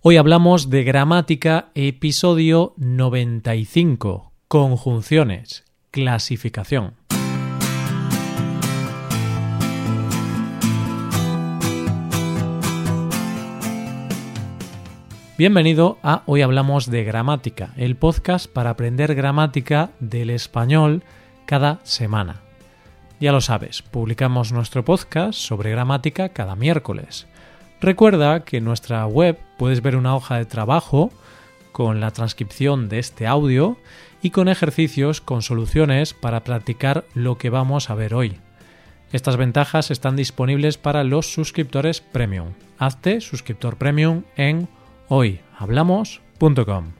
Hoy hablamos de gramática, episodio 95, conjunciones, clasificación. Bienvenido a Hoy Hablamos de Gramática, el podcast para aprender gramática del español cada semana. Ya lo sabes, publicamos nuestro podcast sobre gramática cada miércoles. Recuerda que en nuestra web puedes ver una hoja de trabajo con la transcripción de este audio y con ejercicios con soluciones para practicar lo que vamos a ver hoy. Estas ventajas están disponibles para los suscriptores premium. Hazte suscriptor premium en hoyhablamos.com.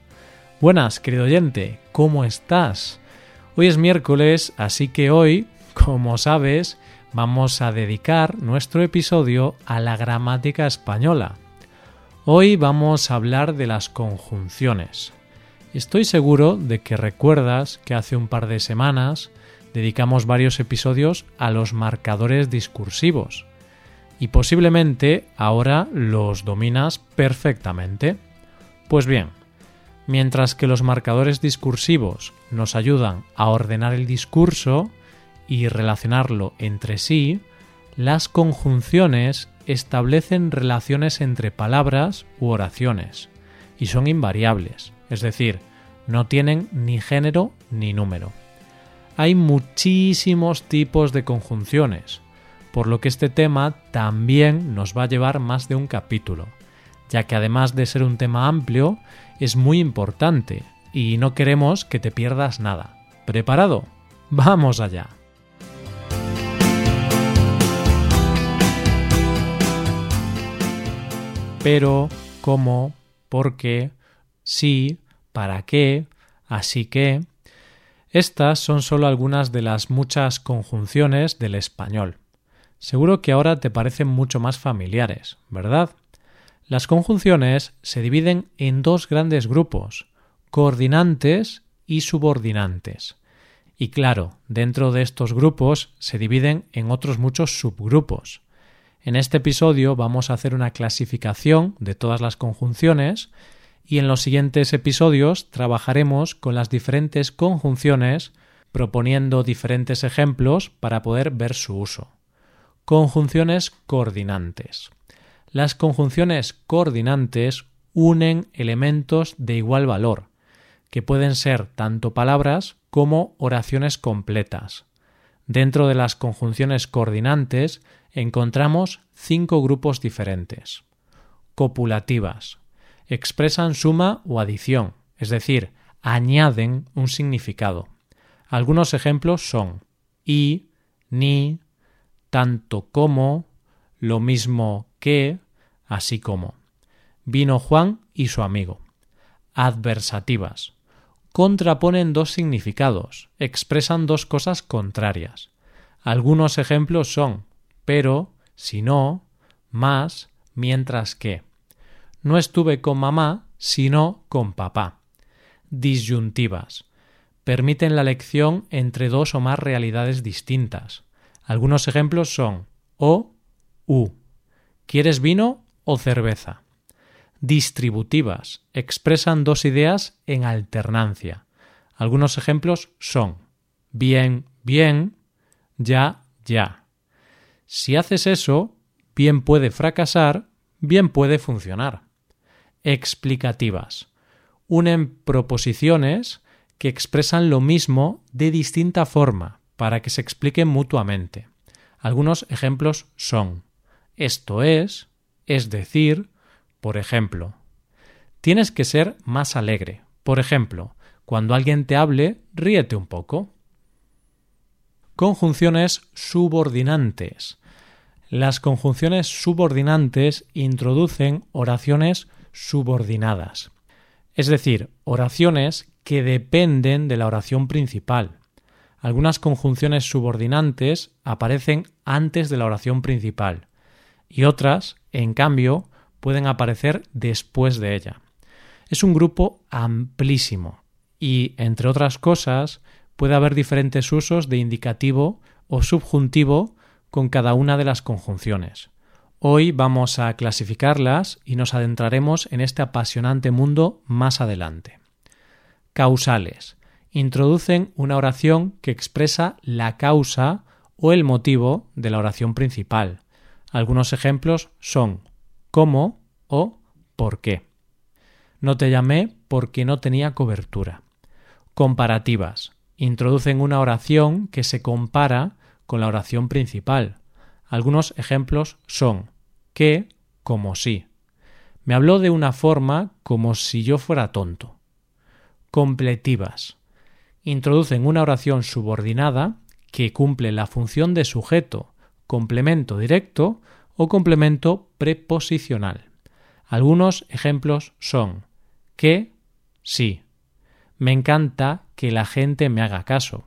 Buenas, querido oyente, ¿cómo estás? Hoy es miércoles, así que hoy, como sabes, vamos a dedicar nuestro episodio a la gramática española. Hoy vamos a hablar de las conjunciones. Estoy seguro de que recuerdas que hace un par de semanas dedicamos varios episodios a los marcadores discursivos y posiblemente ahora los dominas perfectamente. Pues bien, mientras que los marcadores discursivos nos ayudan a ordenar el discurso, y relacionarlo entre sí, las conjunciones establecen relaciones entre palabras u oraciones y son invariables, es decir, no tienen ni género ni número. Hay muchísimos tipos de conjunciones, por lo que este tema también nos va a llevar más de un capítulo, ya que además de ser un tema amplio, es muy importante y no queremos que te pierdas nada. ¿Preparado? ¡Vamos allá! Pero, cómo, por qué, sí, para qué, así que. Estas son solo algunas de las muchas conjunciones del español. Seguro que ahora te parecen mucho más familiares, ¿verdad? Las conjunciones se dividen en dos grandes grupos, coordinantes y subordinantes. Y claro, dentro de estos grupos se dividen en otros muchos subgrupos. En este episodio vamos a hacer una clasificación de todas las conjunciones y en los siguientes episodios trabajaremos con las diferentes conjunciones proponiendo diferentes ejemplos para poder ver su uso. Conjunciones coordinantes. Las conjunciones coordinantes unen elementos de igual valor, que pueden ser tanto palabras como oraciones completas. Dentro de las conjunciones coordinantes encontramos cinco grupos diferentes. Copulativas. Expresan suma o adición, es decir, añaden un significado. Algunos ejemplos son y, ni, tanto como, lo mismo que, así como. Vino Juan y su amigo. Adversativas. Contraponen dos significados, expresan dos cosas contrarias. Algunos ejemplos son pero, si no, más, mientras que. No estuve con mamá, sino con papá. Disyuntivas. Permiten la elección entre dos o más realidades distintas. Algunos ejemplos son o, u. ¿Quieres vino o cerveza? Distributivas. Expresan dos ideas en alternancia. Algunos ejemplos son bien, bien, ya, ya. Si haces eso, bien puede fracasar, bien puede funcionar. Explicativas. Unen proposiciones que expresan lo mismo de distinta forma para que se expliquen mutuamente. Algunos ejemplos son esto es, es decir, por ejemplo, tienes que ser más alegre. Por ejemplo, cuando alguien te hable, ríete un poco. Conjunciones subordinantes. Las conjunciones subordinantes introducen oraciones subordinadas, es decir, oraciones que dependen de la oración principal. Algunas conjunciones subordinantes aparecen antes de la oración principal y otras, en cambio, pueden aparecer después de ella. Es un grupo amplísimo y, entre otras cosas, puede haber diferentes usos de indicativo o subjuntivo con cada una de las conjunciones. Hoy vamos a clasificarlas y nos adentraremos en este apasionante mundo más adelante. Causales. Introducen una oración que expresa la causa o el motivo de la oración principal. Algunos ejemplos son cómo o por qué. No te llamé porque no tenía cobertura. Comparativas. Introducen una oración que se compara con la oración principal. Algunos ejemplos son que como si. Me habló de una forma como si yo fuera tonto. Completivas. Introducen una oración subordinada que cumple la función de sujeto, complemento directo o complemento preposicional. Algunos ejemplos son que, sí. Me encanta que la gente me haga caso.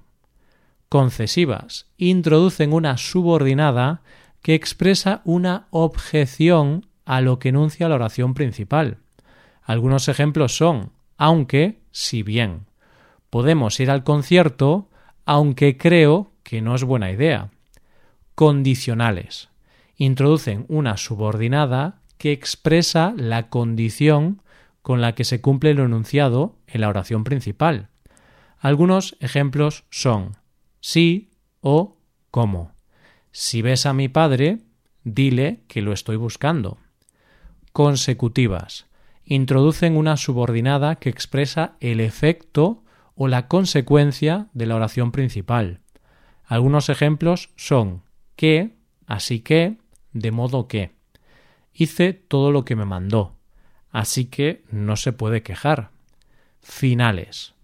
Concesivas. Introducen una subordinada que expresa una objeción a lo que enuncia la oración principal. Algunos ejemplos son aunque, si bien. Podemos ir al concierto, aunque creo que no es buena idea. Condicionales. Introducen una subordinada que expresa la condición con la que se cumple lo enunciado en la oración principal. Algunos ejemplos son sí o cómo. Si ves a mi padre, dile que lo estoy buscando. Consecutivas. Introducen una subordinada que expresa el efecto o la consecuencia de la oración principal. Algunos ejemplos son que, así que, de modo que. Hice todo lo que me mandó, así que no se puede quejar. Finales.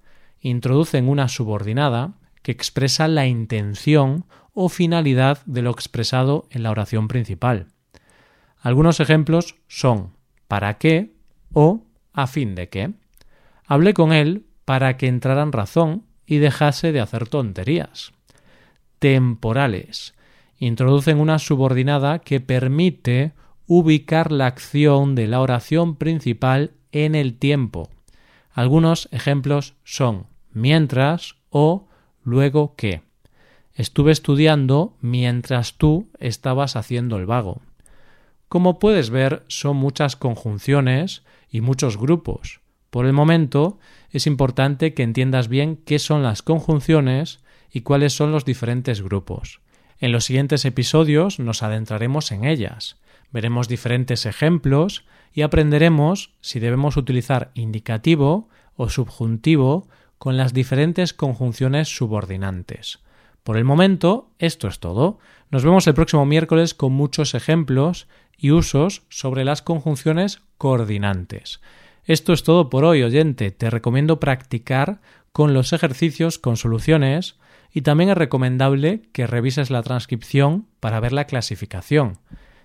Introducen una subordinada que expresa la intención o finalidad de lo expresado en la oración principal. Algunos ejemplos son ¿para qué? o ¿a fin de qué? Hablé con él para que entrara en razón y dejase de hacer tonterías. Temporales. Introducen una subordinada que permite ubicar la acción de la oración principal en el tiempo. Algunos ejemplos son mientras o luego que estuve estudiando mientras tú estabas haciendo el vago. Como puedes ver, son muchas conjunciones y muchos grupos. Por el momento, es importante que entiendas bien qué son las conjunciones y cuáles son los diferentes grupos. En los siguientes episodios nos adentraremos en ellas, veremos diferentes ejemplos y aprenderemos si debemos utilizar indicativo o subjuntivo con las diferentes conjunciones subordinantes. Por el momento, esto es todo. Nos vemos el próximo miércoles con muchos ejemplos y usos sobre las conjunciones coordinantes. Esto es todo por hoy, oyente. Te recomiendo practicar con los ejercicios con soluciones y también es recomendable que revises la transcripción para ver la clasificación.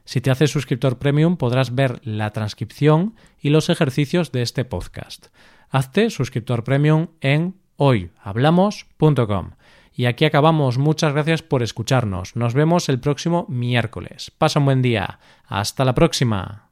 Si te haces suscriptor premium podrás ver la transcripción y los ejercicios de este podcast. Hazte suscriptor premium en hoyhablamos.com. Y aquí acabamos. Muchas gracias por escucharnos. Nos vemos el próximo miércoles. Pasa un buen día. Hasta la próxima.